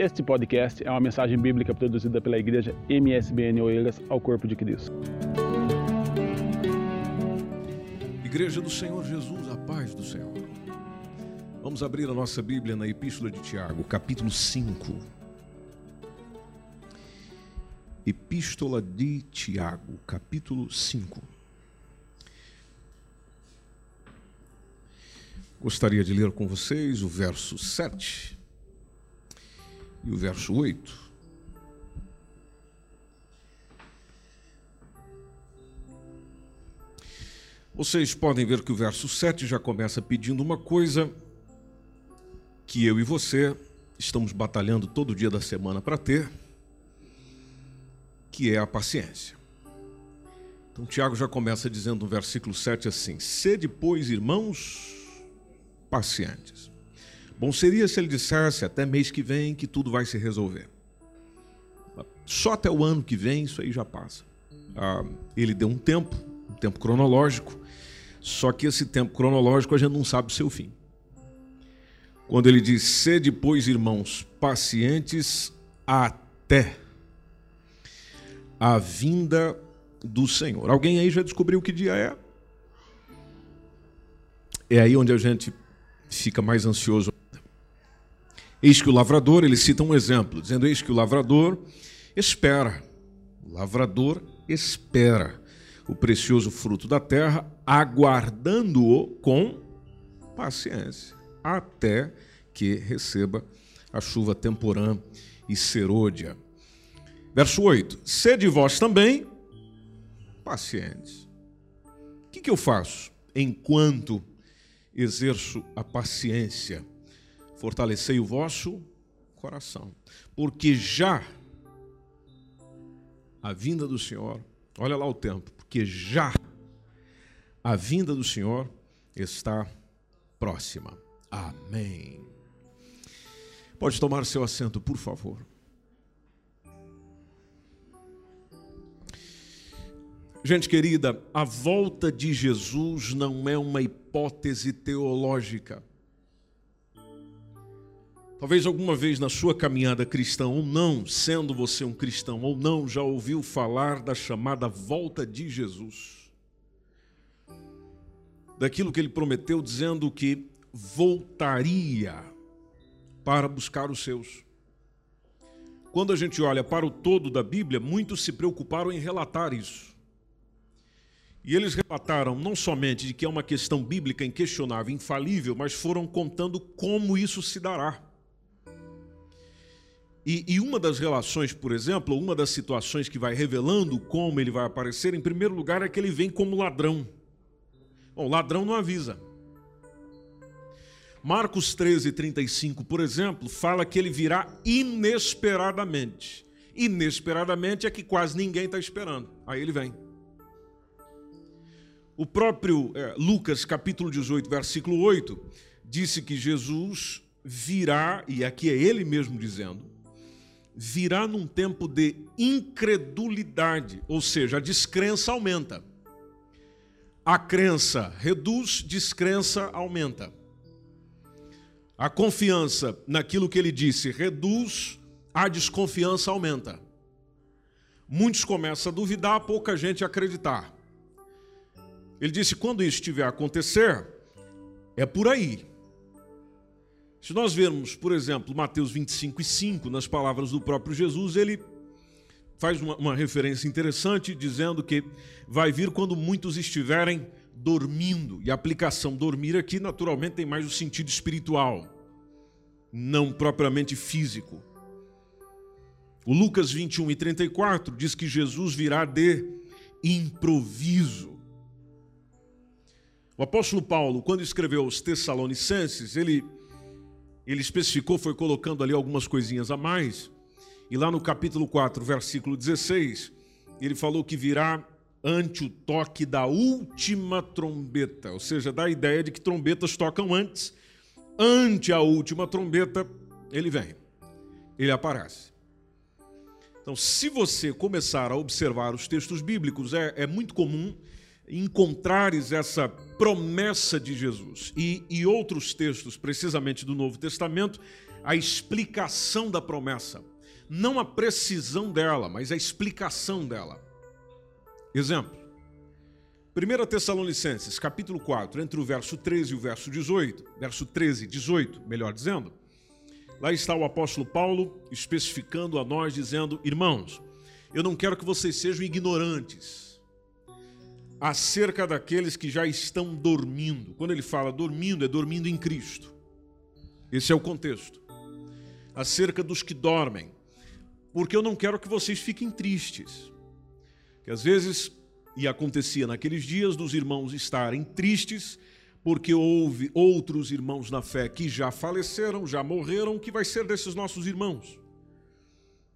Este podcast é uma mensagem bíblica produzida pela igreja MSBN Oeiras ao Corpo de Cristo. Igreja do Senhor Jesus, a paz do Senhor. Vamos abrir a nossa Bíblia na Epístola de Tiago, capítulo 5. Epístola de Tiago, capítulo 5. Gostaria de ler com vocês o verso 7 e o verso 8. Vocês podem ver que o verso 7 já começa pedindo uma coisa que eu e você estamos batalhando todo dia da semana para ter, que é a paciência. Então, Tiago já começa dizendo no versículo 7 assim: Sede, pois, irmãos, pacientes. Bom seria se ele dissesse até mês que vem que tudo vai se resolver. Só até o ano que vem isso aí já passa. Ah, ele deu um tempo, um tempo cronológico, só que esse tempo cronológico a gente não sabe o seu fim. Quando ele diz, sede, pois, irmãos, pacientes até a vinda do Senhor. Alguém aí já descobriu que dia é? É aí onde a gente fica mais ansioso. Eis que o lavrador, ele cita um exemplo, dizendo: Eis que o lavrador espera, o lavrador espera o precioso fruto da terra, aguardando-o com paciência, até que receba a chuva temporã e serôdia. Verso 8: Sede vós também pacientes. O que, que eu faço enquanto exerço a paciência? Fortalecei o vosso coração, porque já a vinda do Senhor, olha lá o tempo, porque já a vinda do Senhor está próxima. Amém. Pode tomar seu assento, por favor. Gente querida, a volta de Jesus não é uma hipótese teológica. Talvez alguma vez na sua caminhada cristã, ou não, sendo você um cristão, ou não, já ouviu falar da chamada volta de Jesus. Daquilo que ele prometeu, dizendo que voltaria para buscar os seus. Quando a gente olha para o todo da Bíblia, muitos se preocuparam em relatar isso. E eles relataram não somente de que é uma questão bíblica inquestionável, infalível, mas foram contando como isso se dará. E, e, uma das relações, por exemplo, uma das situações que vai revelando como ele vai aparecer, em primeiro lugar, é que ele vem como ladrão. Bom, ladrão não avisa. Marcos 13, 35, por exemplo, fala que ele virá inesperadamente. Inesperadamente é que quase ninguém está esperando. Aí ele vem. O próprio é, Lucas, capítulo 18, versículo 8, disse que Jesus virá, e aqui é ele mesmo dizendo, virá num tempo de incredulidade, ou seja, a descrença aumenta. A crença reduz, descrença aumenta. A confiança naquilo que ele disse reduz, a desconfiança aumenta. Muitos começam a duvidar, pouca gente a acreditar. Ele disse: quando isso estiver a acontecer, é por aí. Se nós vermos, por exemplo, Mateus 25 e 5, nas palavras do próprio Jesus, ele faz uma, uma, referência interessante, dizendo que vai vir quando muitos estiverem dormindo. E a aplicação dormir aqui, naturalmente, tem mais o sentido espiritual, não propriamente físico. O Lucas 21 e 34 diz que Jesus virá de improviso. O apóstolo Paulo, quando escreveu aos Tessalonicenses, ele ele especificou, foi colocando ali algumas coisinhas a mais. E lá no capítulo 4, versículo 16, ele falou que virá ante o toque da última trombeta, ou seja, dá a ideia de que trombetas tocam antes. Ante a última trombeta, ele vem, ele aparece. Então, se você começar a observar os textos bíblicos, é, é muito comum encontrares essa promessa de Jesus e, e outros textos, precisamente do Novo Testamento, a explicação da promessa. Não a precisão dela, mas a explicação dela. Exemplo. 1 Tessalonicenses, capítulo 4, entre o verso 13 e o verso 18, verso 13 e 18, melhor dizendo, lá está o apóstolo Paulo especificando a nós, dizendo: Irmãos, eu não quero que vocês sejam ignorantes acerca daqueles que já estão dormindo. Quando ele fala dormindo, é dormindo em Cristo. Esse é o contexto. Acerca dos que dormem. Porque eu não quero que vocês fiquem tristes. Que às vezes, e acontecia naqueles dias, dos irmãos estarem tristes, porque houve outros irmãos na fé que já faleceram, já morreram, o que vai ser desses nossos irmãos?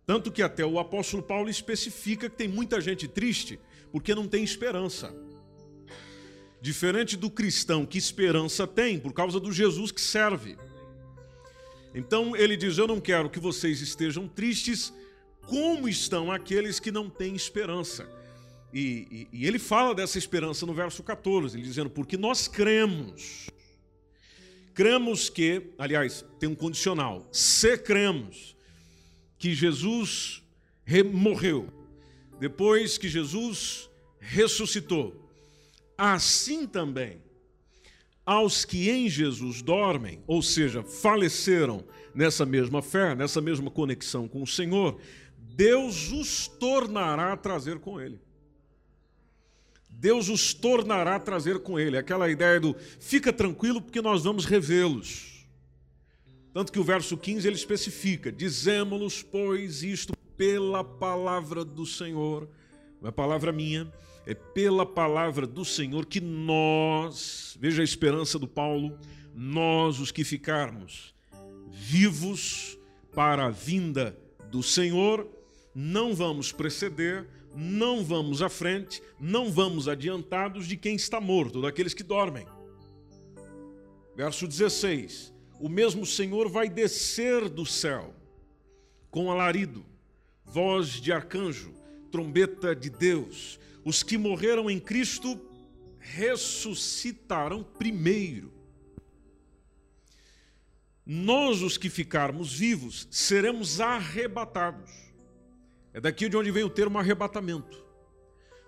Tanto que até o apóstolo Paulo especifica que tem muita gente triste porque não tem esperança. Diferente do cristão que esperança tem por causa do Jesus que serve. Então ele diz: Eu não quero que vocês estejam tristes como estão aqueles que não têm esperança. E, e, e ele fala dessa esperança no verso 14, ele dizendo: Porque nós cremos. Cremos que, aliás, tem um condicional, se cremos que Jesus morreu, depois que Jesus ressuscitou, assim também aos que em Jesus dormem, ou seja, faleceram nessa mesma fé, nessa mesma conexão com o Senhor, Deus os tornará a trazer com Ele. Deus os tornará a trazer com Ele. Aquela ideia do fica tranquilo porque nós vamos revê-los. Tanto que o verso 15 ele especifica: Dizemos-los, pois, isto pela palavra do Senhor, não é palavra minha, é pela palavra do Senhor que nós, veja a esperança do Paulo, nós os que ficarmos vivos para a vinda do Senhor, não vamos preceder, não vamos à frente, não vamos adiantados de quem está morto, daqueles que dormem. Verso 16: o mesmo Senhor vai descer do céu com alarido, voz de arcanjo, trombeta de Deus. Os que morreram em Cristo ressuscitarão primeiro. Nós, os que ficarmos vivos, seremos arrebatados. É daqui de onde vem o termo arrebatamento.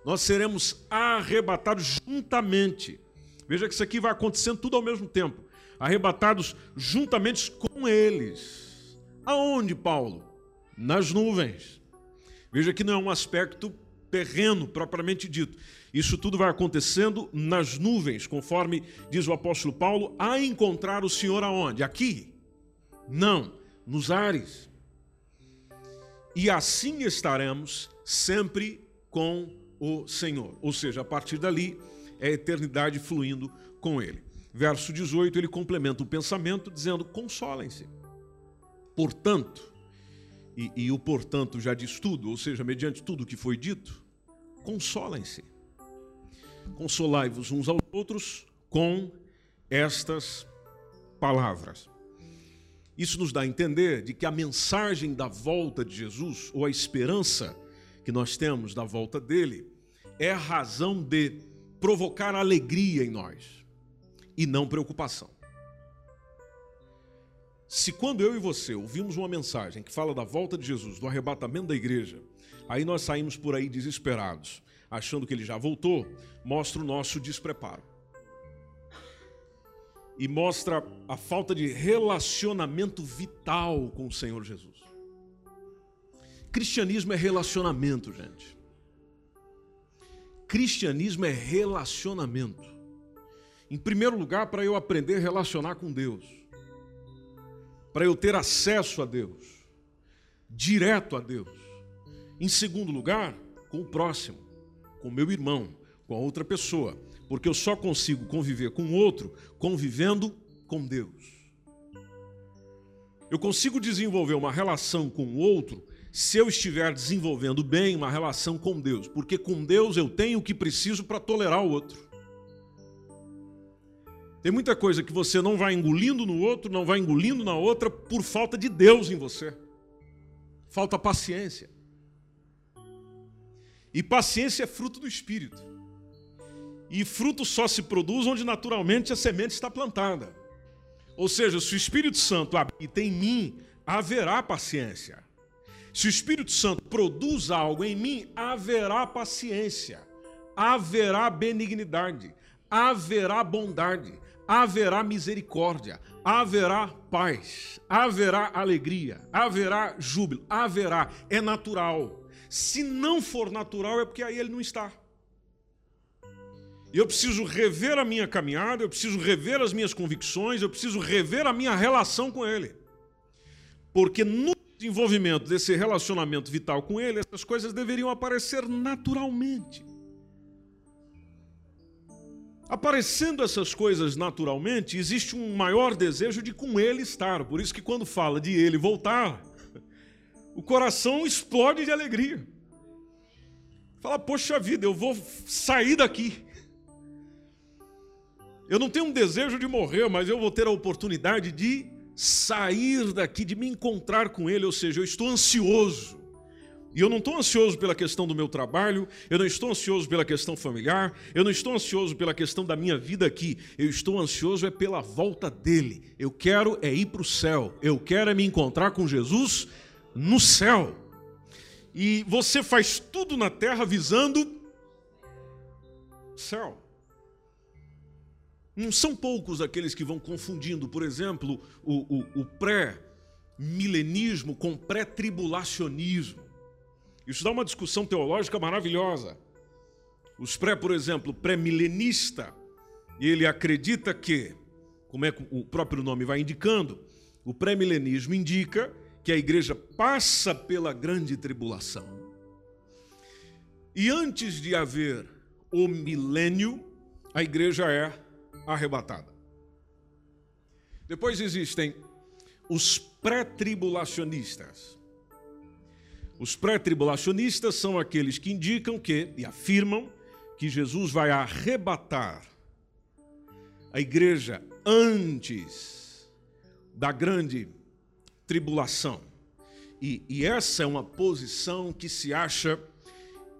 Nós seremos arrebatados juntamente. Veja que isso aqui vai acontecendo tudo ao mesmo tempo arrebatados juntamente com eles. Aonde, Paulo? Nas nuvens. Veja que não é um aspecto terreno propriamente dito. Isso tudo vai acontecendo nas nuvens, conforme diz o apóstolo Paulo, a encontrar o Senhor aonde? Aqui? Não, nos ares. E assim estaremos sempre com o Senhor. Ou seja, a partir dali é a eternidade fluindo com Ele verso 18, ele complementa o pensamento dizendo: consolem-se. Portanto, e, e, o portanto já diz tudo, ou seja, mediante tudo o que foi dito, consolem-se. Consolai-vos uns aos outros com estas palavras. Isso nos dá a entender de que a mensagem da volta de Jesus, ou a esperança que nós temos da volta dele, é a razão de provocar alegria em nós e não preocupação. Se quando eu e você ouvimos uma mensagem que fala da volta de Jesus, do arrebatamento da igreja, aí nós saímos por aí desesperados, achando que ele já voltou, mostra o nosso despreparo. E mostra a falta de relacionamento vital com o Senhor Jesus. Cristianismo é relacionamento, gente. Cristianismo é relacionamento. Em primeiro lugar, para eu aprender a relacionar com Deus, para eu ter acesso a Deus, direto a Deus. Em segundo lugar, com o próximo, com o meu irmão, com a outra pessoa, porque eu só consigo conviver com o outro convivendo com Deus. Eu consigo desenvolver uma relação com o outro se eu estiver desenvolvendo bem uma relação com Deus, porque com Deus eu tenho o que preciso para tolerar o outro. Tem muita coisa que você não vai engolindo no outro, não vai engolindo na outra por falta de Deus em você. Falta paciência. E paciência é fruto do Espírito. E fruto só se produz onde naturalmente a semente está plantada. Ou seja, se o Espírito Santo habita em mim, haverá paciência. Se o Espírito Santo produz algo em mim, haverá paciência, haverá benignidade, haverá bondade, haverá misericórdia, haverá paz, haverá alegria, haverá júbilo, haverá, é natural. Se não for natural, é porque aí ele não está. Eu preciso rever a minha caminhada, eu preciso rever as minhas convicções, eu preciso rever a minha relação com ele. Porque no desenvolvimento desse relacionamento vital com ele, essas coisas deveriam aparecer naturalmente. Aparecendo essas coisas naturalmente, existe um maior desejo de com ele estar. Por isso que quando fala de ele voltar, o coração explode de alegria. Fala, poxa vida, eu vou sair daqui. Eu não tenho um desejo de morrer, mas eu vou ter a oportunidade de sair daqui, de me encontrar com ele, ou seja, eu estou ansioso. E eu não estou ansioso pela questão do meu trabalho, eu não estou ansioso pela questão familiar, eu não estou ansioso pela questão da minha vida aqui, eu estou ansioso é pela volta dele. Eu quero é ir para o céu, eu quero é me encontrar com Jesus no céu. E você faz tudo na terra visando céu. Não são poucos aqueles que vão confundindo, por exemplo, o, o, o pré-milenismo com pré-tribulacionismo. Isso dá uma discussão teológica maravilhosa. Os pré, por exemplo, pré-milenista, ele acredita que, como é que o próprio nome vai indicando, o pré-milenismo indica que a igreja passa pela grande tribulação. E antes de haver o milênio, a igreja é arrebatada. Depois existem os pré-tribulacionistas. Os pré-tribulacionistas são aqueles que indicam que e afirmam que Jesus vai arrebatar a igreja antes da grande tribulação. E, e, essa é uma posição que se acha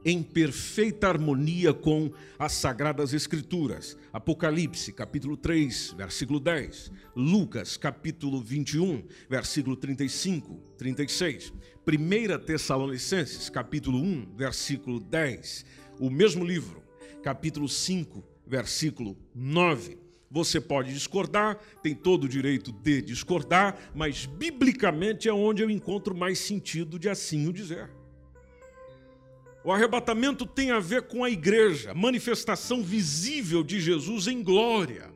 em perfeita harmonia com as sagradas escrituras. Apocalipse, capítulo 3, versículo 10. Lucas, capítulo 21, versículo 35, 36. 1 Tessalonicenses, capítulo 1, versículo 10, o mesmo livro, capítulo 5, versículo 9. Você pode discordar, tem todo o direito de discordar, mas biblicamente é onde eu encontro mais sentido de assim o dizer. O arrebatamento tem a ver com a igreja, manifestação visível de Jesus em glória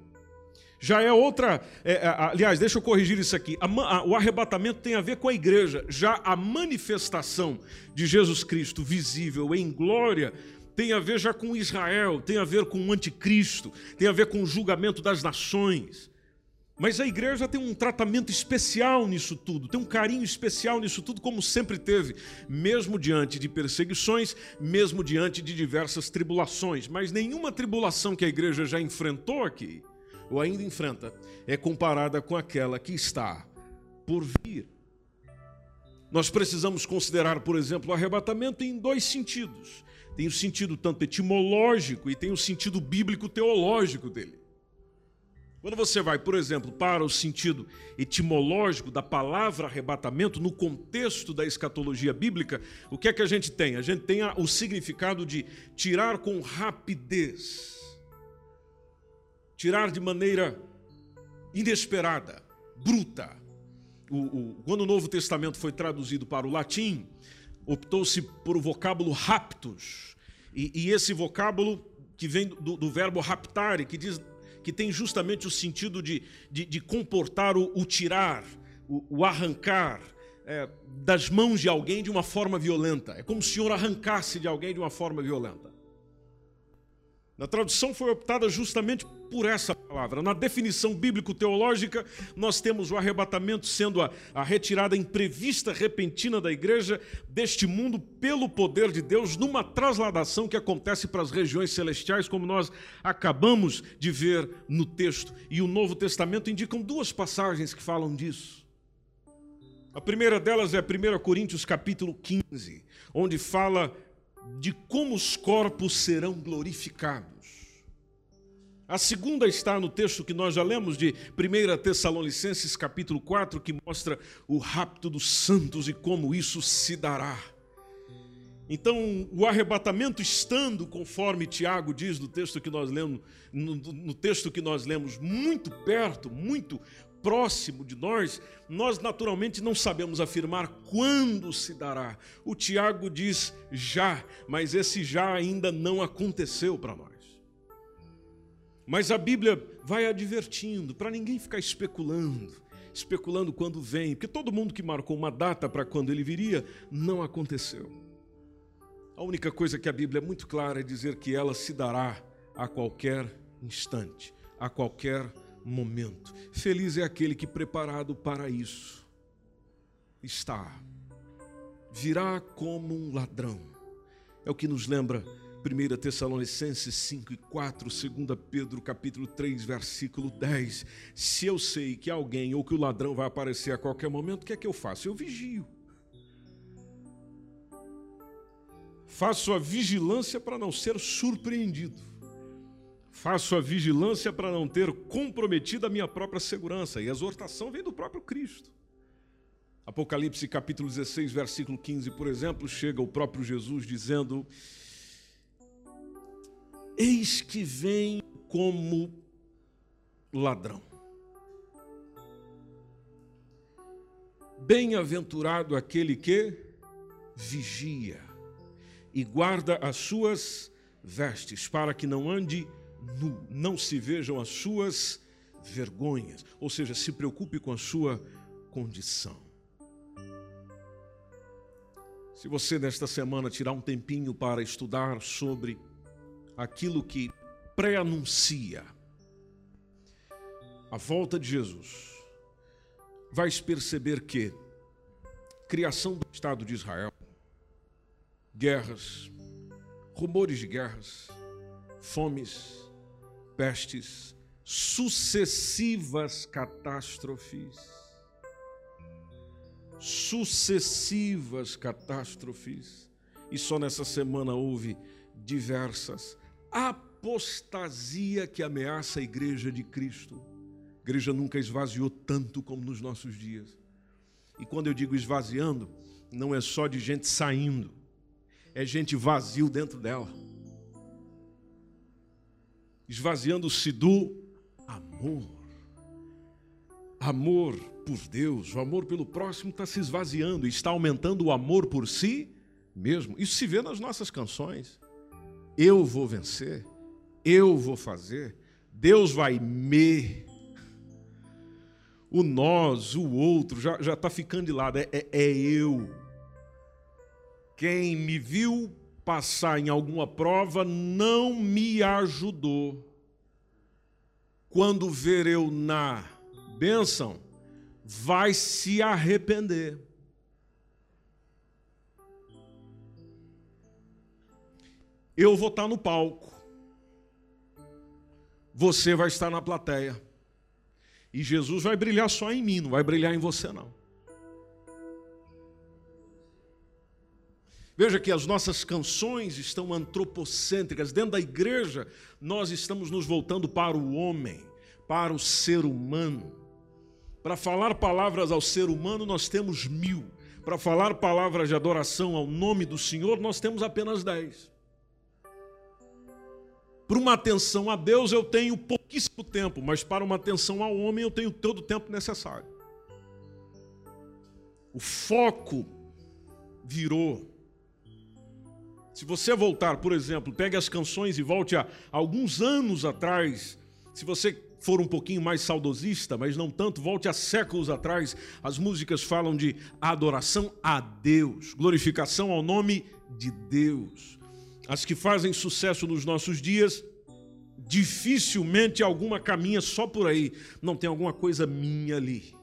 já é outra. É, é aliás, deixa eu corrigir isso aqui. A, a, o arrebatamento tem a ver com a igreja. Já a manifestação de Jesus Cristo visível em glória tem a ver já com Israel, tem a ver com o anticristo, tem a ver com o julgamento das nações. Mas a igreja tem um tratamento especial nisso tudo, tem um carinho especial nisso tudo, como sempre teve, mesmo diante de perseguições, mesmo diante de diversas tribulações. Mas nenhuma tribulação que a igreja já enfrentou aqui ou ainda enfrenta é comparada com aquela que está por vir. Nós precisamos considerar, por exemplo, o arrebatamento em dois sentidos. Tem o sentido tanto etimológico e tem o sentido bíblico teológico dele. Quando você vai, por exemplo, para o sentido etimológico da palavra arrebatamento, no contexto da escatologia bíblica, o que é que a gente tem? A gente tem o significado de tirar com rapidez tirar de maneira inesperada, bruta. O, o, quando o Novo Testamento foi traduzido para o latim, optou-se por o vocábulo raptus. E, e esse vocábulo que vem do, do, verbo raptare, que, diz, que tem justamente o sentido de, de, de comportar o, o tirar, o, o arrancar é, das mãos de alguém de uma forma violenta. É como se o Senhor arrancasse de alguém de uma forma violenta. Na tradução foi optada justamente por essa palavra. Na definição bíblico-teológica, nós temos o arrebatamento sendo a, a, retirada imprevista, repentina da igreja deste mundo pelo poder de Deus, numa trasladação que acontece para as regiões celestiais, como nós acabamos de ver no texto. E o Novo Testamento indicam duas passagens que falam disso. A primeira delas é 1 Coríntios capítulo 15, onde fala de como os corpos serão glorificados. A segunda está no texto que nós já lemos de 1 Tessalonicenses capítulo 4, que mostra o rapto dos santos e como isso se dará. Então, o arrebatamento estando, conforme Tiago diz no texto que nós lemos, no, no texto que nós lemos, muito perto, muito próximo de nós, nós naturalmente não sabemos afirmar quando se dará. O Tiago diz já, mas esse já ainda não aconteceu para nós. Mas a Bíblia vai advertindo para ninguém ficar especulando, especulando quando vem, porque todo mundo que marcou uma data para quando ele viria não aconteceu. A única coisa que a Bíblia é muito clara é dizer que ela se dará a qualquer instante, a qualquer momento. Feliz é aquele que preparado para isso está. Virá como um ladrão. É o que nos lembra 1 Tessalonicenses 5 e 4, 2 Pedro capítulo 3, versículo 10. Se eu sei que alguém ou que o ladrão vai aparecer a qualquer momento, o que é que eu faço? Eu vigio. Faço a vigilância para não ser surpreendido. Faço a vigilância para não ter comprometido a minha própria segurança. E a exortação vem do próprio Cristo. Apocalipse capítulo 16, versículo 15, por exemplo, chega o próprio Jesus dizendo: Eis que vem como ladrão. Bem-aventurado aquele que vigia e guarda as suas vestes, para que não ande nu, não se vejam as suas vergonhas, ou seja, se preocupe com a sua condição. Se você nesta semana tirar um tempinho para estudar sobre aquilo que pré-anuncia a volta de Jesus, vais perceber que criação do Estado de Israel, guerras, rumores de guerras, fomes, pestes, sucessivas catástrofes, sucessivas catástrofes, e só nessa semana houve diversas apostasia que ameaça a igreja de Cristo. A igreja nunca esvaziou tanto como nos nossos dias. E quando eu digo esvaziando, não é só de gente saindo, é gente vazio dentro dela. Esvaziando-se do amor. Amor por Deus, o amor pelo próximo está se esvaziando, está aumentando o amor por si mesmo. Isso se vê nas nossas canções eu vou vencer, eu vou fazer, Deus vai me. O nós, o outro, já está ficando de lado, é, é, é eu. Quem me viu passar em alguma prova não me ajudou. Quando ver eu na bênção, vai se arrepender. Eu vou estar no palco. Você vai estar na plateia. E Jesus vai brilhar só em mim, não vai brilhar em você não. Veja que as nossas canções estão antropocêntricas. Dentro da igreja, nós estamos nos voltando para o homem, para o ser humano. Para falar palavras ao ser humano, nós temos mil. Para falar palavras de adoração ao nome do Senhor, nós temos apenas dez. Para uma atenção a Deus eu tenho pouquíssimo tempo, mas para uma atenção ao homem eu tenho todo o tempo necessário. O foco virou. Se você voltar, por exemplo, pegue as canções e volte a alguns anos atrás, se você for um pouquinho mais saudosista, mas não tanto, volte a séculos atrás, as músicas falam de adoração a Deus, glorificação ao nome de Deus as que fazem sucesso nos nossos dias, dificilmente alguma caminha só por aí. Não tem alguma coisa minha ali.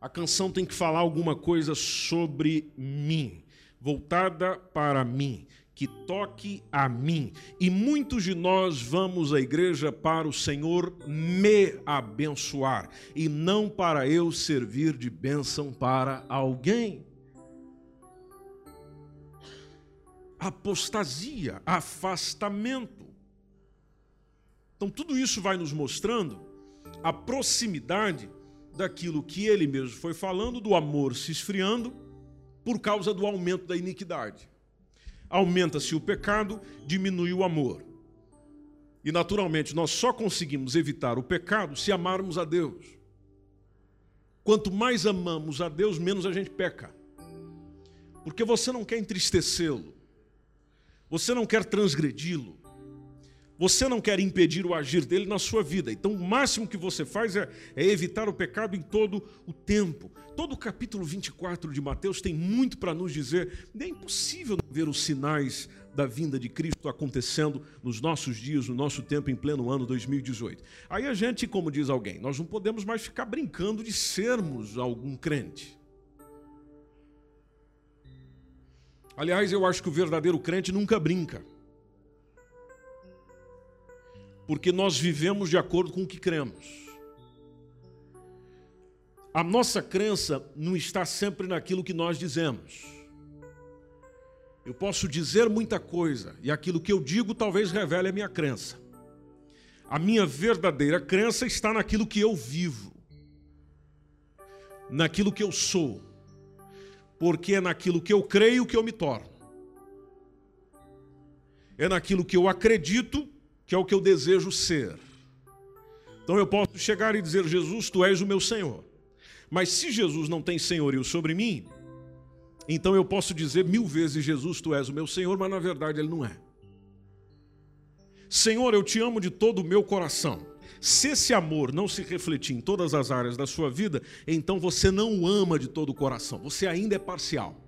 A canção tem que falar alguma coisa sobre mim, voltada para mim, que toque a mim. E muitos de nós vamos à igreja para o Senhor me abençoar e não para eu servir de bênção para alguém. apostasia, afastamento. Então, tudo isso vai nos mostrando a proximidade daquilo que ele mesmo foi falando, do amor se esfriando por causa do aumento da iniquidade. Aumenta-se o pecado, diminui o amor. E, naturalmente, nós só conseguimos evitar o pecado se amarmos a Deus. Quanto mais amamos a Deus, menos a gente peca. Porque você não quer entristecê-lo, você não quer transgredi-lo, você não quer impedir o agir dele na sua vida. Então, o máximo que você faz é, é, evitar o pecado em todo o tempo. Todo o capítulo 24 de Mateus tem muito para nos dizer. É impossível ver os sinais da vinda de Cristo acontecendo nos nossos dias, no nosso tempo, em pleno ano 2018. Aí a gente, como diz alguém, nós não podemos mais ficar brincando de sermos algum crente. Aliás, eu acho que o verdadeiro crente nunca brinca porque nós vivemos de acordo com o que cremos. A nossa crença não está sempre naquilo que nós dizemos. Eu posso dizer muita coisa e aquilo que eu digo talvez revele a minha crença. A minha verdadeira crença está naquilo que eu vivo, naquilo que eu sou, porque é naquilo que eu creio que eu me torno. É naquilo que eu acredito que é o que eu desejo ser. Então eu posso chegar e dizer: Jesus, tu és o meu Senhor. Mas se Jesus não tem senhorio sobre mim, então eu posso dizer mil vezes: Jesus, tu és o meu Senhor, mas na verdade ele não é. Senhor, eu te amo de todo o meu coração. Se esse amor não se refletir em todas as áreas da sua vida, então você não o ama de todo o coração, você ainda é parcial.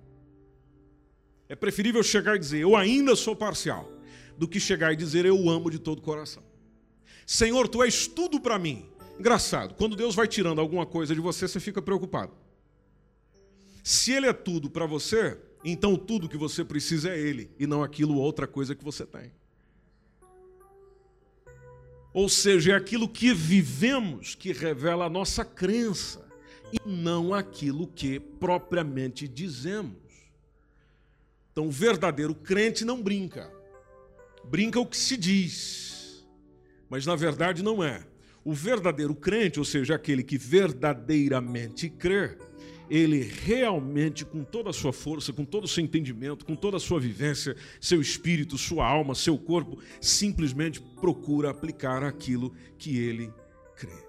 É preferível chegar e dizer: Eu ainda sou parcial do que chegar e dizer eu amo de todo o coração. Senhor, tu és tudo para mim. Engraçado, quando Deus vai tirando alguma coisa de você, você fica preocupado. Se Ele é tudo para você, então tudo que você precisa é Ele e não aquilo outra coisa que você tem. Ou seja, é aquilo que vivemos que revela a nossa crença e não aquilo que propriamente dizemos. Então, o verdadeiro crente não brinca brinca o que se diz, mas na verdade não é. O verdadeiro crente, ou seja, aquele que verdadeiramente crê, ele realmente, com toda a sua força, com todo o seu entendimento, com toda a sua vivência, seu espírito, sua alma, seu corpo, simplesmente procura aplicar aquilo que ele crê.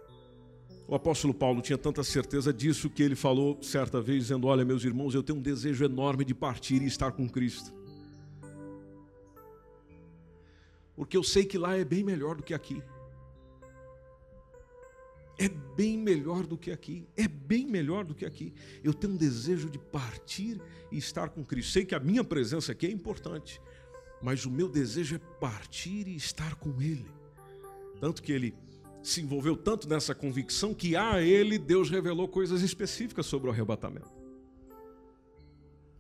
O apóstolo Paulo tinha tanta certeza disso que ele falou certa vez, dizendo: Olha, meus irmãos, eu tenho um desejo enorme de partir e estar com Cristo. Porque eu sei que lá é bem melhor do que aqui. É bem melhor do que aqui. É bem melhor do que aqui. Eu tenho um desejo de partir e estar com Cristo. Sei que a minha presença aqui é importante, mas o meu desejo é partir e estar com Ele. Tanto que ele se envolveu tanto nessa convicção que a ele Deus revelou coisas específicas sobre o arrebatamento.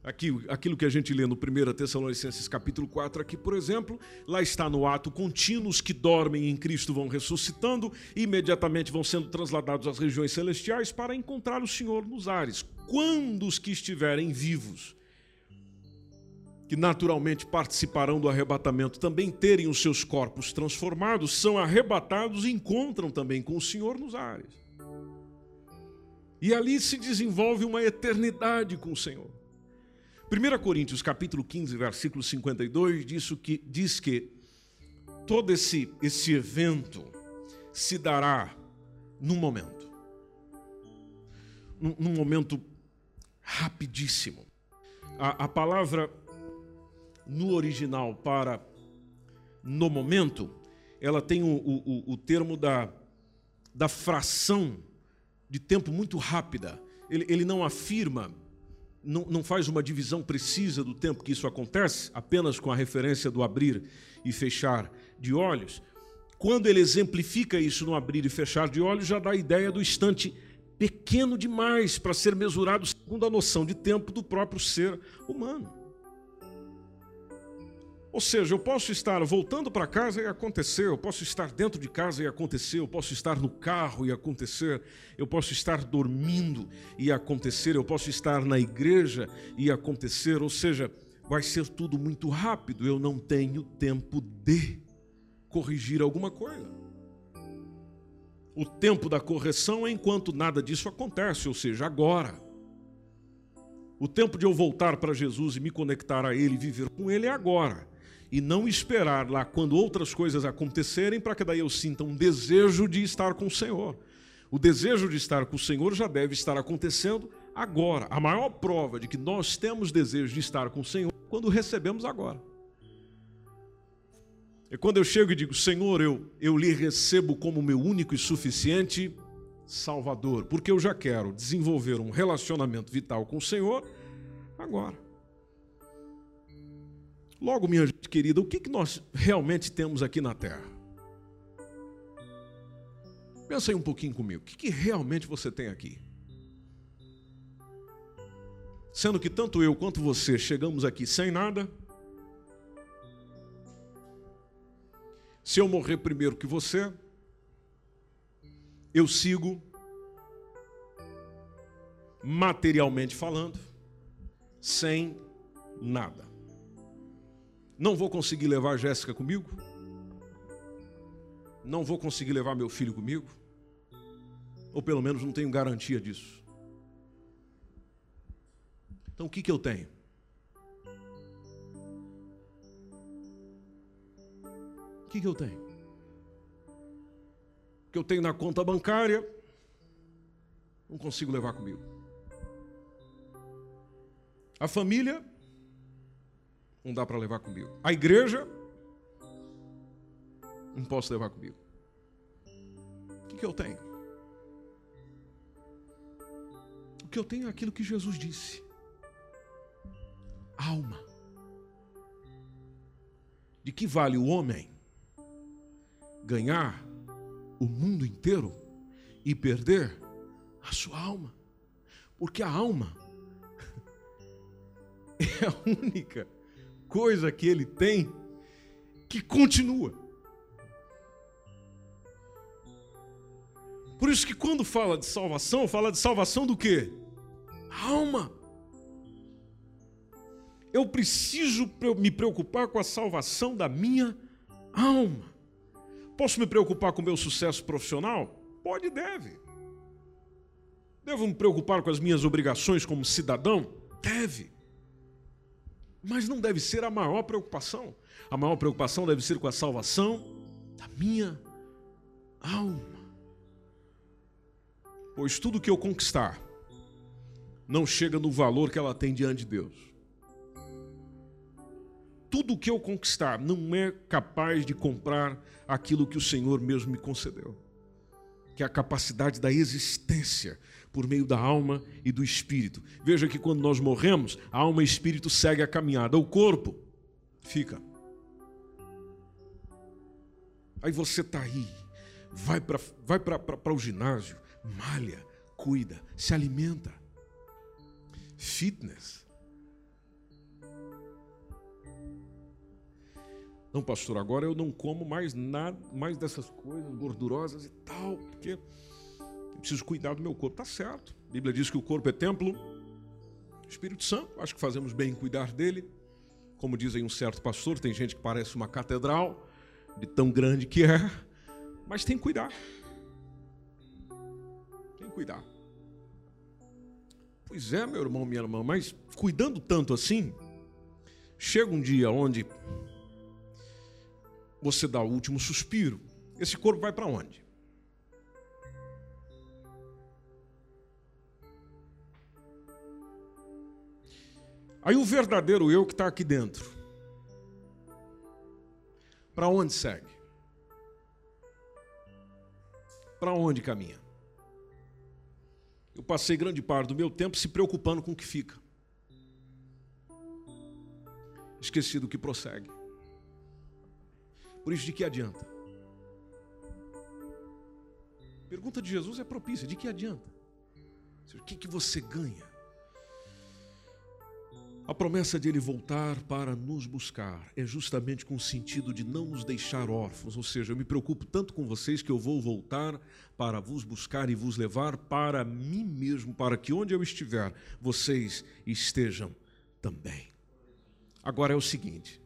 Aqui, aquilo que a gente lê no 1 Tessalonicenses capítulo 4, aqui, por exemplo, lá está no ato contínuo, os que dormem em Cristo vão ressuscitando e imediatamente vão sendo transladados às regiões celestiais para encontrar o Senhor nos ares. Quando os que estiverem vivos, que naturalmente participarão do arrebatamento, também terem os seus corpos transformados, são arrebatados e encontram também com o Senhor nos ares. E ali se desenvolve uma eternidade com o Senhor. 1 Coríntios capítulo 15, versículo 52 diz que, diz que todo esse, esse evento se dará num momento. Num, num momento rapidíssimo. A, a palavra no original para no momento, ela tem o, o, o termo da, da fração de tempo muito rápida. Ele, ele não afirma não, não faz uma divisão precisa do tempo que isso acontece, apenas com a referência do abrir e fechar de olhos. Quando ele exemplifica isso no abrir e fechar de olhos, já dá a ideia do instante pequeno demais para ser mesurado segundo a noção de tempo do próprio ser humano. Ou seja, eu posso estar voltando para casa e acontecer, eu posso estar dentro de casa e acontecer, eu posso estar no carro e acontecer, eu posso estar dormindo e acontecer, eu posso estar na igreja e acontecer, ou seja, vai ser tudo muito rápido, eu não tenho tempo de corrigir alguma coisa. O tempo da correção é enquanto nada disso acontece, ou seja, agora. O tempo de eu voltar para Jesus e me conectar a Ele viver com Ele é agora. E não esperar lá quando outras coisas acontecerem para que daí eu sinta um desejo de estar com o Senhor. O desejo de estar com o Senhor já deve estar acontecendo agora. A maior prova de que nós temos desejo de estar com o Senhor é quando recebemos agora. É quando eu chego e digo, Senhor, eu, eu lhe recebo como meu único e suficiente Salvador, porque eu já quero desenvolver um relacionamento vital com o Senhor agora. Logo, minha querida, o que, nós realmente temos aqui na terra? Pensa aí um pouquinho comigo. O que realmente você tem aqui? Sendo que tanto eu quanto você chegamos aqui sem nada, Se eu morrer primeiro que você, eu sigo, materialmente falando, sem nada. Não vou conseguir levar Jéssica comigo. Não vou conseguir levar meu filho comigo. Ou pelo menos não tenho garantia disso. Então o que, que eu tenho? O que, que eu tenho? O que eu tenho na conta bancária, não consigo levar comigo. A família, não dá para levar comigo. A igreja, não posso levar comigo. O que, que eu tenho? O que eu tenho é aquilo que Jesus disse: alma. De que vale o homem ganhar o mundo inteiro e perder a sua alma. Porque a alma é a única coisa que ele tem que continua. Por isso que quando fala de salvação, fala de salvação do quê? alma. Eu preciso me preocupar com a salvação da minha alma. Posso me preocupar com o meu sucesso profissional? Pode e deve. Devo me preocupar com as minhas obrigações como cidadão? Deve. Mas não deve ser a maior preocupação. A maior preocupação deve ser com a salvação da minha alma. Pois tudo que eu conquistar não chega no valor que ela tem diante de Deus tudo que eu conquistar não é capaz de comprar aquilo que o Senhor mesmo me concedeu, que é a capacidade da existência por meio da alma e do espírito. Veja que quando nós morremos, a alma e o espírito seguem a caminhada, o corpo fica. Aí você está aí, vai para vai o ginásio, malha, cuida, se alimenta. Fitness Não, pastor, agora eu não como mais nada, mais dessas coisas gordurosas e tal, porque preciso cuidar do meu corpo. Tá certo. A Bíblia diz que o corpo é templo Espírito Santo. Acho que fazemos bem em cuidar dele. Como diz aí um certo pastor, tem gente que parece uma catedral, de tão grande que é, mas tem que cuidar. Tem que cuidar. Pois é, meu irmão, minha irmã, mas cuidando tanto assim, chega um dia onde você dá o último suspiro, esse corpo vai para onde? Aí o verdadeiro eu que está aqui dentro, para onde segue? Para onde caminha? Eu passei grande parte do meu tempo se preocupando com o que fica. Esqueci do que prossegue. Por isso, de que adianta? Pergunta de Jesus é propícia: de que adianta? O que, que você ganha? A promessa de Ele voltar para nos buscar é justamente com o sentido de não nos deixar órfãos, ou seja, eu me preocupo tanto com vocês que eu vou voltar para vos buscar e vos levar para mim mesmo, para que onde eu estiver, vocês estejam também. Agora é o seguinte: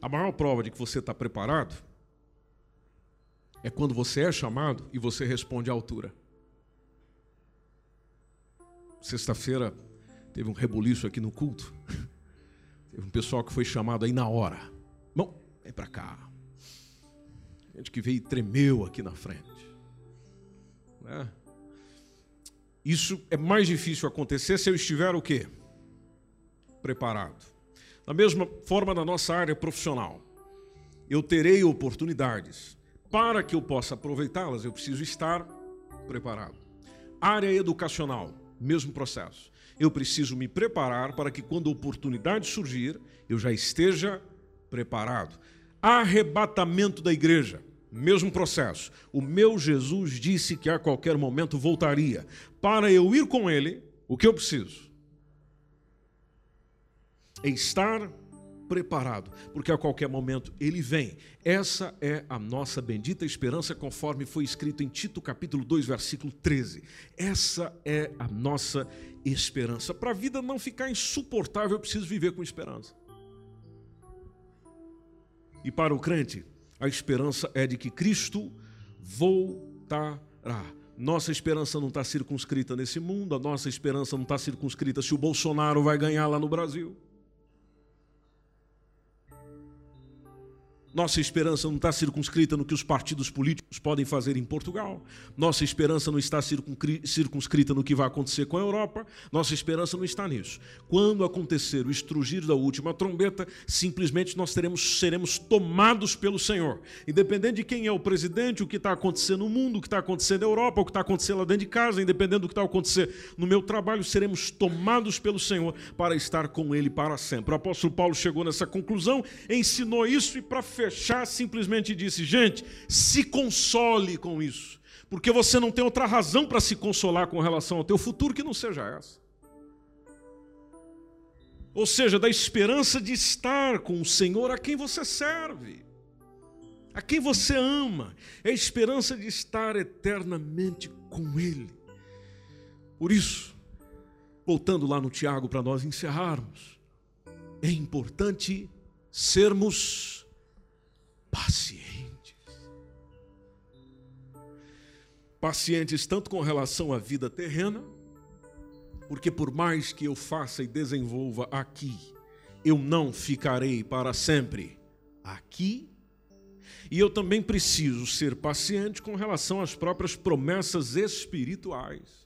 a maior prova de que você está preparado é quando você é chamado e você responde à altura. Sexta-feira teve um rebuliço aqui no culto. Teve um pessoal que foi chamado aí na hora. Bom, vem para cá. Gente que veio e tremeu aqui na frente. Né? Isso é mais difícil acontecer se eu estiver o quê? Preparado. Da mesma forma na nossa área profissional. Eu terei oportunidades. Para que eu possa aproveitá-las, eu preciso estar preparado. Área educacional, mesmo processo. Eu preciso me preparar para que quando a oportunidade surgir, eu já esteja preparado. Arrebatamento da igreja. Mesmo processo. O meu Jesus disse que a qualquer momento voltaria. Para eu ir com ele, o que eu preciso? É estar preparado, porque a qualquer momento ele vem. Essa é a nossa bendita esperança, conforme foi escrito em Tito capítulo 2, versículo 13. Essa é a nossa esperança. Para a vida não ficar insuportável, eu preciso viver com esperança. E para o crente, a esperança é de que Cristo voltará. Nossa esperança não está circunscrita nesse mundo, a nossa esperança não está circunscrita se o Bolsonaro vai ganhar lá no Brasil. Nossa esperança não está circunscrita no que os partidos políticos podem fazer em Portugal. Nossa esperança não está circunscrita no que vai acontecer com a Europa. Nossa esperança não está nisso. Quando acontecer o estrugir da última trombeta, simplesmente nós teremos, seremos tomados pelo Senhor. Independente de quem é o presidente, o que está acontecendo no mundo, o que está acontecendo na Europa, o que está acontecendo lá dentro de casa, independente do que está acontecendo no meu trabalho, seremos tomados pelo Senhor para estar com Ele para sempre. O apóstolo Paulo chegou nessa conclusão, ensinou isso e para fechar fechar, simplesmente disse: gente, se console com isso, porque você não tem outra razão para se consolar com relação ao teu futuro que não seja essa. Ou seja, da esperança de estar com o Senhor a quem você serve, a quem você ama, é a esperança de estar eternamente com Ele. Por isso, voltando lá no Tiago para nós encerrarmos, é importante sermos pacientes. Pacientes tanto com relação à vida terrena, porque por mais que eu faça e desenvolva aqui, eu não ficarei para sempre aqui. E eu também preciso ser paciente com relação às próprias promessas espirituais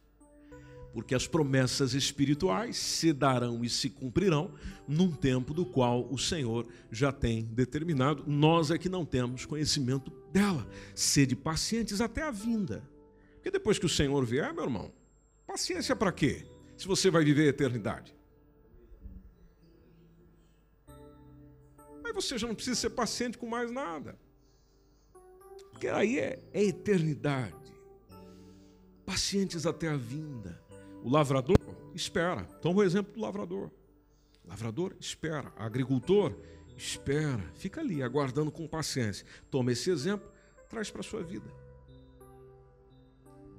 porque as promessas espirituais se darão e se cumprirão num tempo do qual o Senhor já tem determinado. Nós é que não temos conhecimento dela. Sede pacientes até a vinda. Porque depois que o Senhor vier, meu irmão, paciência para quê? Se você vai viver a eternidade. Aí você já não precisa ser paciente com mais nada. Porque aí é, é eternidade. Pacientes até a vinda. O lavrador espera. Toma o exemplo do lavrador. O lavrador espera. O agricultor espera. Fica ali, aguardando com paciência. Toma esse exemplo, traz para a sua vida.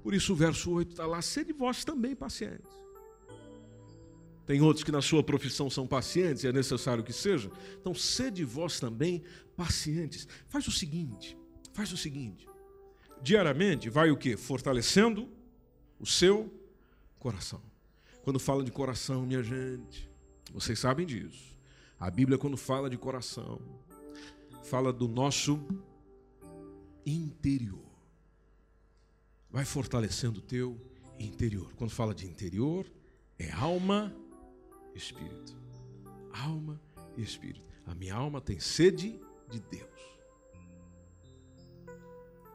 Por isso o verso 8 está lá, sede vós também pacientes. Tem outros que na sua profissão são pacientes, e é necessário que seja. Então, sede vós também pacientes. Faz o seguinte, faz o seguinte. Diariamente vai o que? Fortalecendo o seu coração. Quando fala de coração, minha gente, vocês sabem disso. A Bíblia, quando fala de coração, fala do nosso interior. Vai fortalecendo o teu interior. Quando fala de interior, é alma, espírito. Alma e espírito. A minha alma tem sede de Deus.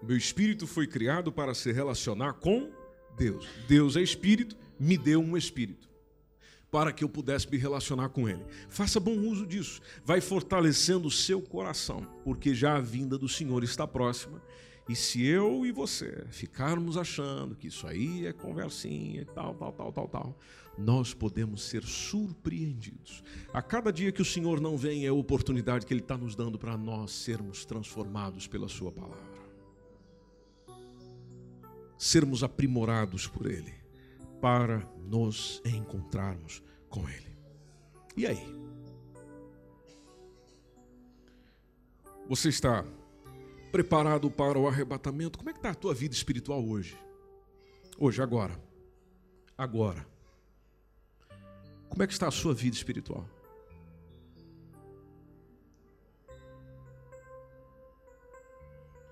Meu espírito foi criado para se relacionar com Deus. Deus é espírito, me deu um espírito para que eu pudesse me relacionar com Ele. Faça bom uso disso. Vai fortalecendo o seu coração, porque já a vinda do Senhor está próxima. E se eu e você ficarmos achando que isso aí é conversinha e tal, tal, tal, tal, tal, nós podemos ser surpreendidos. A cada dia que o Senhor não vem é a oportunidade que Ele está nos dando para nós sermos transformados pela Sua palavra sermos aprimorados por Ele, para nos encontrarmos com Ele. E aí? Você está preparado para o arrebatamento. Como é que está a tua vida espiritual hoje? Hoje, agora. Agora. Como é que está a sua vida espiritual?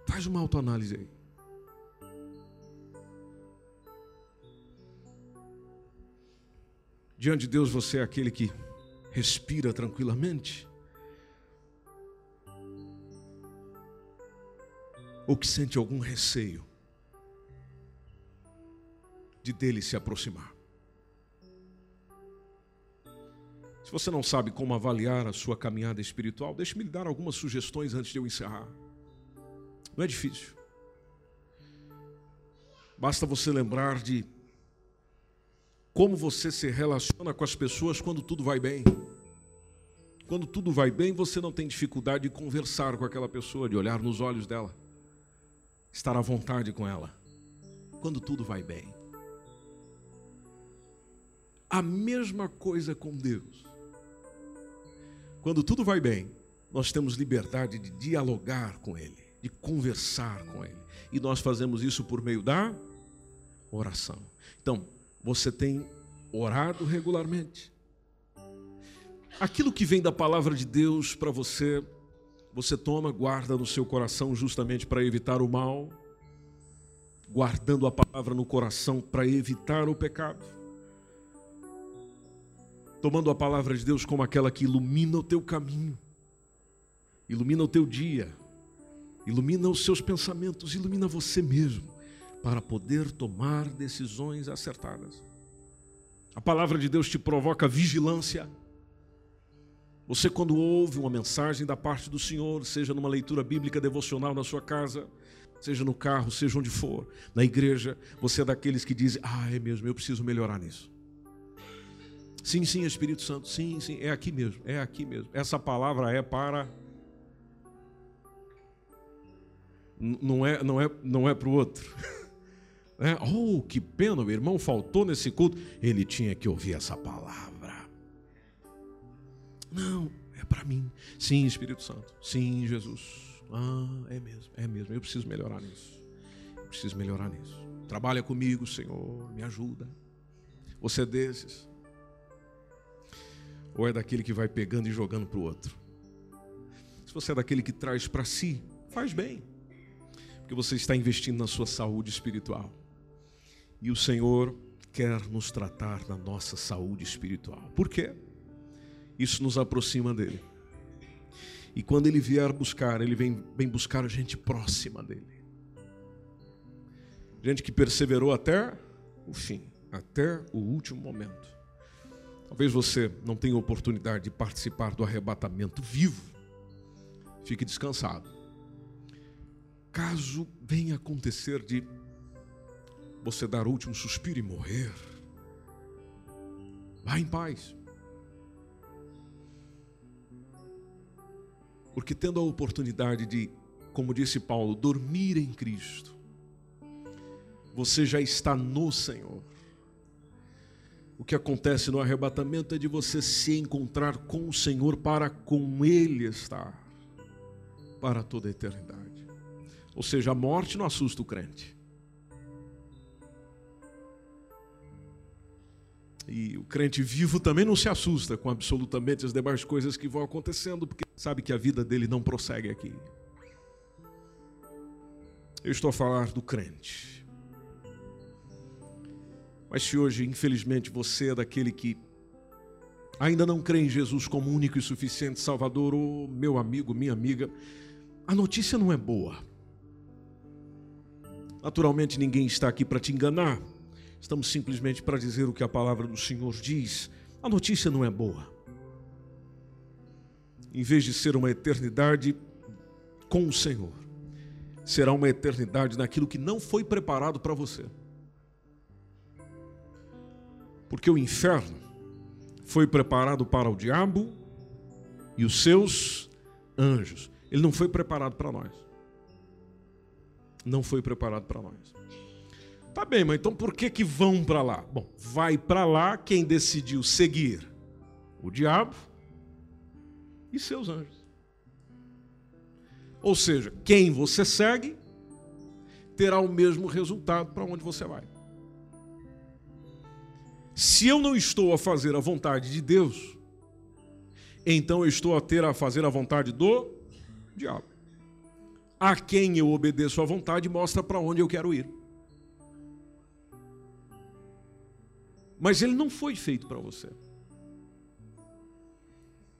Faz uma autoanálise aí. Diante de Deus, você é aquele que respira tranquilamente? Ou que sente algum receio de dele se aproximar? Se você não sabe como avaliar a sua caminhada espiritual, deixe-me lhe dar algumas sugestões antes de eu encerrar. Não é difícil. Basta você lembrar de como você se relaciona com as pessoas quando tudo vai bem. Quando tudo vai bem, você não tem dificuldade de conversar com aquela pessoa, de olhar nos olhos dela, estar à vontade com ela. Quando tudo vai bem. A mesma coisa com Deus. Quando tudo vai bem, nós temos liberdade de dialogar com Ele, de conversar com Ele. E nós fazemos isso por meio da oração. Então, você tem orado regularmente. Aquilo que vem da palavra de Deus para você, você toma, guarda no seu coração justamente para evitar o mal, guardando a palavra no coração para evitar o pecado tomando a palavra de Deus como aquela que ilumina o teu caminho, ilumina o teu dia, ilumina os seus pensamentos, ilumina você mesmo, para poder tomar decisões acertadas. A palavra de Deus te provoca vigilância. Você, quando ouve uma mensagem da parte do Senhor, seja numa leitura bíblica devocional na sua casa, seja no carro, seja onde for, na igreja, você é daqueles que dizem: Ah, é mesmo, eu preciso melhorar nisso. Sim, sim, Espírito Santo. Sim, sim, é aqui mesmo. É aqui mesmo. Essa palavra é para não é, não é, não é para o outro. É, oh, que pena, o irmão faltou nesse culto. Ele tinha que ouvir essa palavra. Não, é para mim. Sim, Espírito Santo. Sim, Jesus. Ah, é mesmo, é mesmo. Eu preciso melhorar nisso. Eu preciso melhorar nisso. Trabalha comigo, Senhor, me ajuda. Você é desses ou é daquele que vai pegando e jogando para o outro? Se você é daquele que traz para si, faz bem, porque você está investindo na sua saúde espiritual. E o Senhor quer nos tratar na nossa saúde espiritual. Por quê? Isso nos aproxima dele. E quando ele vier buscar, ele vem, vem buscar gente próxima dele. Gente que perseverou até o fim, até o último momento. Talvez você não tenha oportunidade de participar do arrebatamento vivo. Fique descansado. Caso venha acontecer de você dar o último suspiro e morrer, vá em paz. Porque tendo a oportunidade de, como disse Paulo, dormir em Cristo, você já está no Senhor. O que acontece no arrebatamento é de você se encontrar com o Senhor para com Ele estar para toda a eternidade. Ou seja, a morte não assusta o crente. E o crente vivo também não se assusta com absolutamente as demais coisas que vão acontecendo, porque sabe que a vida dele não prossegue aqui. Eu estou a falar do crente mas se hoje, infelizmente, você é daquele que ainda não crê em Jesus como único e suficiente Salvador, ou meu amigo, minha amiga, a notícia não é boa. Naturalmente, ninguém está aqui para te enganar. Estamos simplesmente para dizer o que a palavra do Senhor diz. A notícia não é boa. Em vez de ser uma eternidade com o Senhor, será uma eternidade naquilo que não foi preparado para você. Porque o inferno foi preparado para o diabo e os seus anjos. Ele não foi preparado para nós. Não foi preparado para nós. Tá bem, mas então por que que vão para lá? Bom, vai para lá quem decidiu seguir o diabo e seus anjos. Ou seja, quem você segue terá o mesmo resultado para onde você vai. Se eu não estou a fazer a vontade de Deus, então eu estou a ter a fazer a vontade do diabo. A quem eu obedeço a vontade mostra para onde eu quero ir. Mas ele não foi feito para você.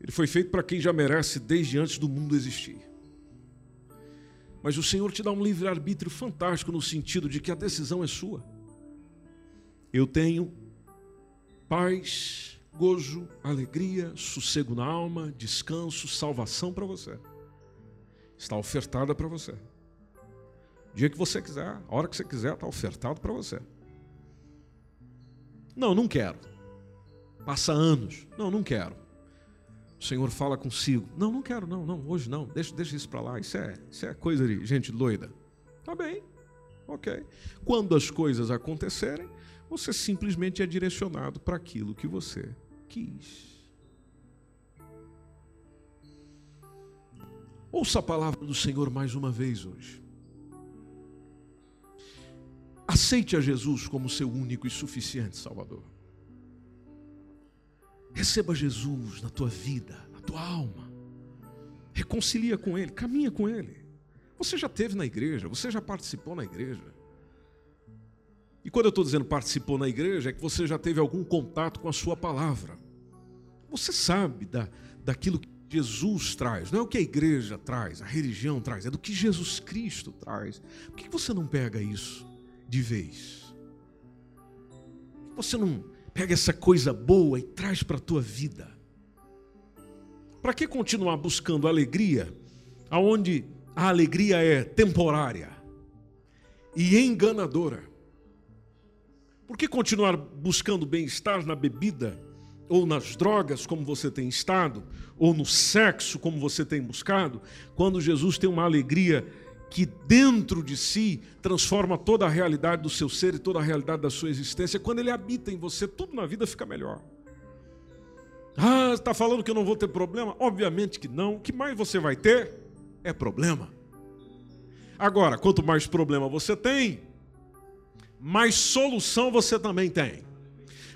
Ele foi feito para quem já merece desde antes do mundo existir. Mas o Senhor te dá um livre-arbítrio fantástico no sentido de que a decisão é sua. Eu tenho paz, gozo, alegria, sossego na alma, descanso, salvação para você. Está ofertada para você. O dia que você quiser, a hora que você quiser, está ofertado para você. Não, não quero. Passa anos. Não, não quero. O Senhor fala consigo. Não, não quero, não, não, hoje não. Deixa, deixa isso para lá. Isso é, isso é coisa de gente doida. Tá bem. Ok. Quando as coisas acontecerem, você simplesmente é direcionado para aquilo que você quis. Ouça a palavra do Senhor mais uma vez hoje. Aceite a Jesus como seu único e suficiente Salvador. Receba Jesus na tua vida, na tua alma. Reconcilia com Ele, caminha com Ele. Você já teve na igreja, você já participou na igreja. E quando eu estou dizendo participou na igreja, é que você já teve algum contato com a sua palavra. Você sabe da, daquilo que Jesus traz, não é o que a igreja traz, a religião traz, é do que Jesus Cristo traz. Por que você não pega isso de vez? Você não pega essa coisa boa e traz para a tua vida? Para que continuar buscando alegria, aonde a alegria é temporária e enganadora? Por que continuar buscando bem-estar na bebida, ou nas drogas, como você tem estado, ou no sexo, como você tem buscado, quando Jesus tem uma alegria que dentro de si transforma toda a realidade do seu ser e toda a realidade da sua existência. Quando ele habita em você, tudo na vida fica melhor. Ah, está falando que eu não vou ter problema? Obviamente que não. O que mais você vai ter é problema. Agora, quanto mais problema você tem, mais solução você também tem.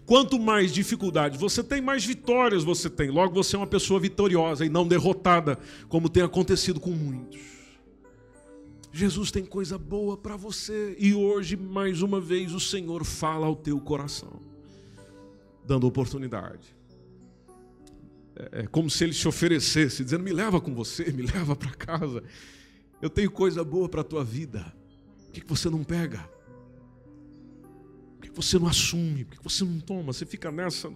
Quanto mais dificuldades você tem, mais vitórias você tem. Logo, você é uma pessoa vitoriosa e não derrotada, como tem acontecido com muitos. Jesus tem coisa boa para você e hoje, mais uma vez, o Senhor fala ao teu coração, dando oportunidade. É, é como se ele se oferecesse, dizendo: Me leva com você, me leva para casa. Eu tenho coisa boa para a tua vida. Por que você não pega? Por que você não assume? Por que você não toma? Você fica nessa.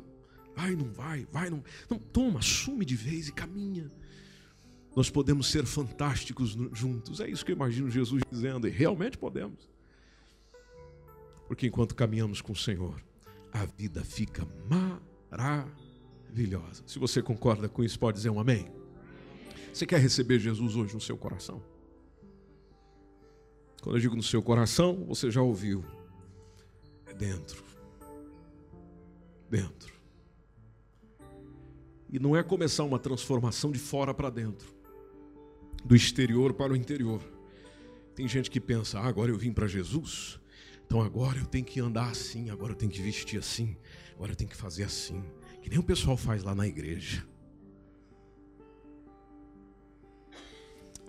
Vai, não vai, vai, não. Não, toma, assume de vez e caminha nós podemos ser fantásticos juntos. É isso que eu imagino Jesus dizendo, e realmente podemos. Porque enquanto caminhamos com o Senhor, a vida fica maravilhosa. Se você concorda com isso, pode dizer um amém. Você quer receber Jesus hoje no seu coração? Quando eu digo no seu coração, você já ouviu. É dentro. Dentro. E não é começar uma transformação de fora para dentro do exterior para o interior. Tem gente que pensa: ah, agora eu vim para Jesus, então agora eu tenho que andar assim, agora eu tenho que vestir assim, agora eu tenho que fazer assim, que nem o pessoal faz lá na igreja.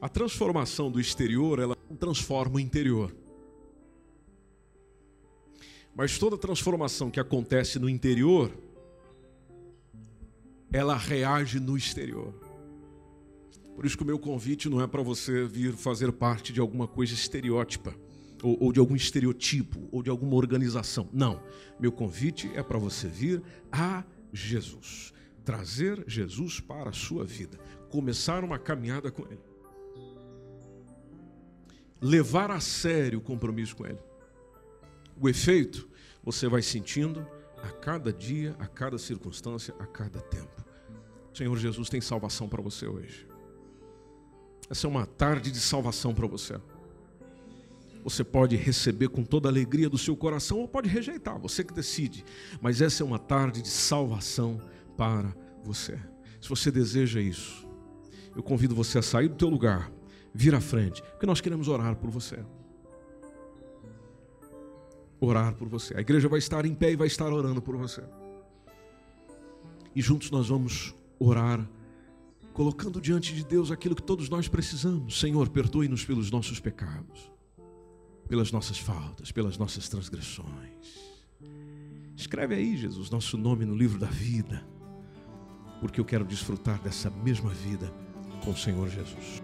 A transformação do exterior, ela não transforma o interior. Mas toda transformação que acontece no interior, ela reage no exterior. Por isso que o meu convite não é para você vir fazer parte de alguma coisa estereótipa, ou, ou de algum estereotipo, ou de alguma organização. Não. Meu convite é para você vir a Jesus. Trazer Jesus para a sua vida. Começar uma caminhada com Ele. Levar a sério o compromisso com Ele. O efeito você vai sentindo a cada dia, a cada circunstância, a cada tempo. Senhor Jesus tem salvação para você hoje. Essa é uma tarde de salvação para você. Você pode receber com toda a alegria do seu coração ou pode rejeitar, você que decide. Mas essa é uma tarde de salvação para você. Se você deseja isso, eu convido você a sair do teu lugar, vir à frente, porque nós queremos orar por você. Orar por você. A igreja vai estar em pé e vai estar orando por você. E juntos nós vamos orar, colocando diante de Deus aquilo que todos nós precisamos. Senhor, perdoe-nos pelos nossos pecados, pelas nossas faltas, pelas nossas transgressões. Escreve aí, Jesus, nosso nome no livro da vida, porque eu quero desfrutar dessa mesma vida com o Senhor Jesus.